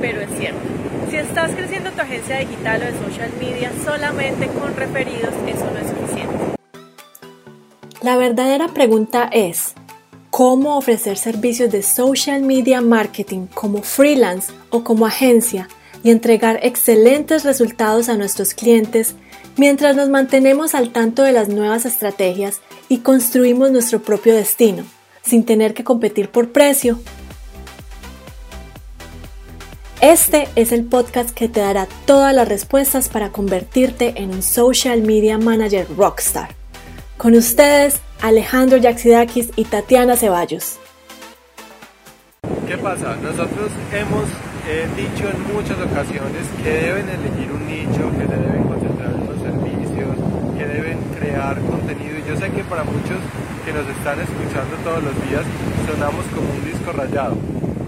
pero es cierto. Si estás creciendo tu agencia digital o de social media solamente con referidos, eso no es suficiente. La verdadera pregunta es, ¿cómo ofrecer servicios de social media marketing como freelance o como agencia y entregar excelentes resultados a nuestros clientes mientras nos mantenemos al tanto de las nuevas estrategias y construimos nuestro propio destino, sin tener que competir por precio este es el podcast que te dará todas las respuestas para convertirte en un social media manager rockstar. Con ustedes, Alejandro Yaxidakis y Tatiana Ceballos. ¿Qué pasa? Nosotros hemos eh, dicho en muchas ocasiones que deben elegir un nicho, que deben concentrar en los servicios, que deben crear contenido. Y yo sé que para muchos que nos están escuchando todos los días sonamos como un disco rayado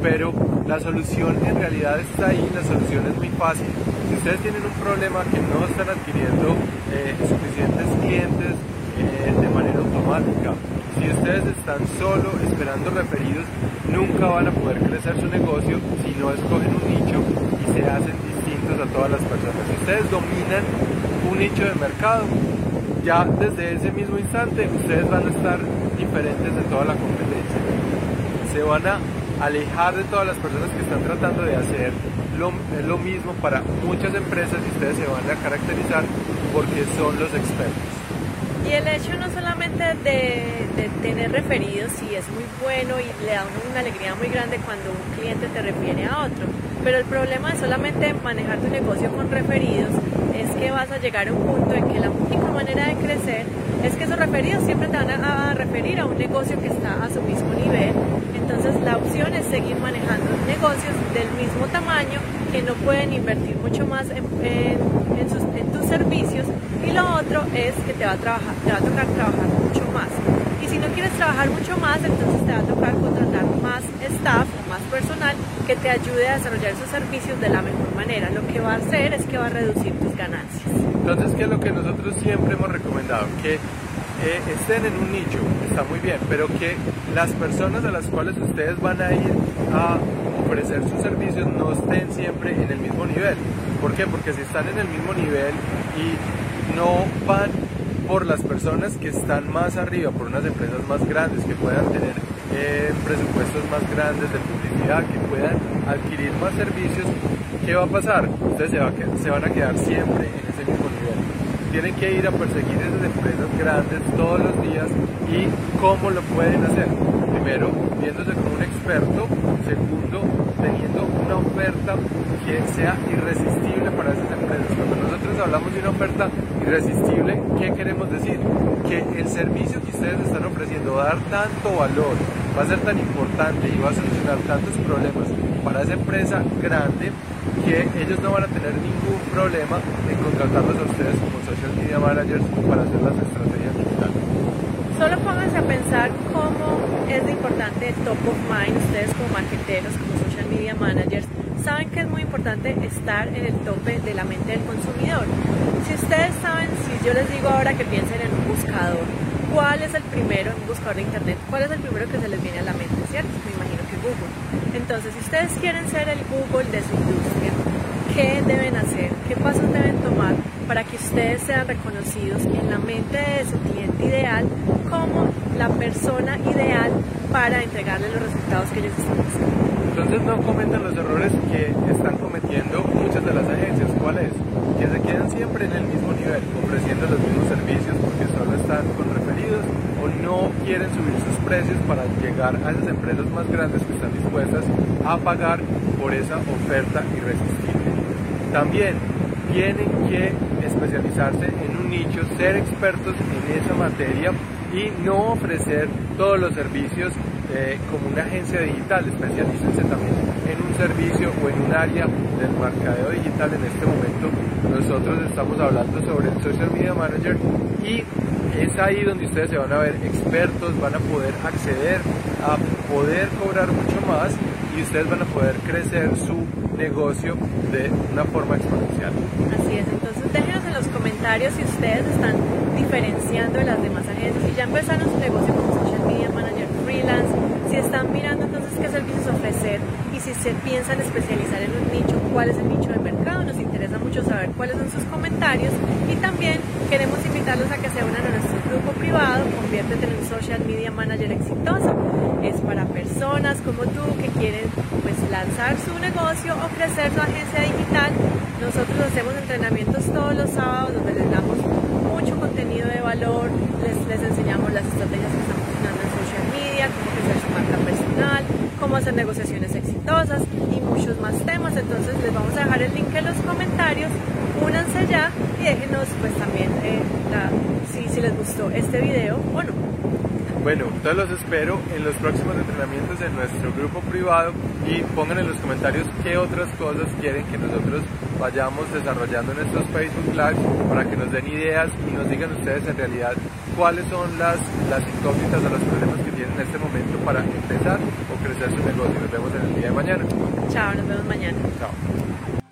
pero la solución en realidad está ahí, la solución es muy fácil. Si ustedes tienen un problema que no están adquiriendo eh, suficientes clientes eh, de manera automática, si ustedes están solo esperando referidos, nunca van a poder crecer su negocio si no escogen un nicho y se hacen distintos a todas las personas. Si ustedes dominan un nicho de mercado, ya desde ese mismo instante ustedes van a estar diferentes de toda la competencia. Se van a alejar de todas las personas que están tratando de hacer lo, lo mismo para muchas empresas y ustedes se van a caracterizar porque son los expertos. Y el hecho no solamente de, de, tener referidos, sí es muy bueno y le da una alegría muy grande cuando un cliente te refiere a otro, pero el problema de solamente manejar tu negocio con referidos es que vas a llegar a un punto en que la única manera de crecer es que esos referidos siempre te van a, a referir a un negocio que está a su mismo nivel entonces la opción es seguir manejando negocios del mismo tamaño que no pueden invertir mucho más en, tus servicios y lo otro es que te va, a trabajar, te va a tocar trabajar mucho más. Y si no quieres trabajar mucho más, entonces te va a tocar contratar más staff o más personal que te ayude a desarrollar esos servicios de la mejor manera. Lo que va a hacer es que va a reducir tus ganancias. Entonces, ¿qué es lo que nosotros siempre hemos recomendado? Que estén en un nicho, está muy bien, pero que las personas a las cuales ustedes van a ir a ofrecer sus servicios no estén siempre en el mismo nivel. ¿Por qué? Porque si están en el mismo nivel y no van por las personas que están más arriba, por unas empresas más grandes, que puedan tener eh, presupuestos más grandes de publicidad, que puedan adquirir más servicios, ¿qué va a pasar? Ustedes se van a quedar siempre en ese mismo nivel tienen que ir a perseguir esas empresas grandes todos los días y cómo lo pueden hacer. Primero, viéndose como un experto. Segundo, teniendo una oferta que sea irresistible para esas empresas. Cuando nosotros hablamos de una oferta irresistible, ¿qué queremos decir? Que el servicio que ustedes están ofreciendo va a dar tanto valor, va a ser tan importante y va a solucionar tantos problemas para esa empresa grande que ellos no van a tener ningún problema en contratarlos a ustedes como social media managers para hacer las estrategias digitales. Solo pónganse a pensar cómo es importante el top of mind, ustedes como marketeros, como social media managers, saben que es muy importante estar en el tope de la mente del consumidor. Si ustedes saben, si yo les digo ahora que piensen en un buscador, ¿cuál es el primero en un buscador de internet? ¿Cuál es el primero que se les viene a la mente, cierto? Me imagino Google. Entonces, si ustedes quieren ser el Google de su industria, ¿qué deben hacer? ¿Qué pasos deben tomar para que ustedes sean reconocidos en la mente de su cliente ideal como la persona ideal para entregarle los resultados que ellos están buscando? Entonces no cometen los errores que están cometiendo muchas de las agencias. ¿Cuál es? Que se quedan siempre en el mismo nivel, ofreciendo los mismos servicios porque solo están con referidos o no quieren subir sus precios para llegar a esas empresas más grandes que dispuestas a pagar por esa oferta irresistible. También tienen que especializarse en un nicho, ser expertos en esa materia y no ofrecer todos los servicios eh, como una agencia digital, especialícense también en un servicio o en un área del mercadeo digital. En este momento nosotros estamos hablando sobre el Social Media Manager y es ahí donde ustedes se van a ver expertos, van a poder acceder a poder cobrar mucho más y ustedes van a poder crecer su negocio de una forma exponencial. Así es, entonces déjenos en los comentarios si ustedes están diferenciando de las demás agencias y ya empezaron su negocio como social media manager freelance, si están mirando entonces qué servicios ofrecer y si se piensan especializar en un nicho, cuál es el nicho de mercado. Nos interesa mucho saber cuáles son sus comentarios y también queremos invitarlos a que se unan a nuestro grupo privado, conviértete en un social media manager exitoso. Como tú que quieren pues lanzar su negocio o crecer su agencia digital. Nosotros hacemos entrenamientos todos los sábados donde les damos mucho contenido de valor, les, les enseñamos las estrategias que están funcionando en social media, cómo crecer su marca personal, cómo hacer negociaciones exitosas y muchos más temas. Entonces les vamos a dejar el link en los comentarios. Únanse ya y déjenos pues también eh, si, si les gustó este video o no. Bueno, entonces los espero en los próximos entrenamientos en nuestro grupo privado y pongan en los comentarios qué otras cosas quieren que nosotros vayamos desarrollando en estos Facebook Live para que nos den ideas y nos digan ustedes en realidad cuáles son las, las incógnitas o los problemas que tienen en este momento para empezar o crecer su negocio. Nos vemos en el día de mañana. Chao, nos vemos mañana. Chao.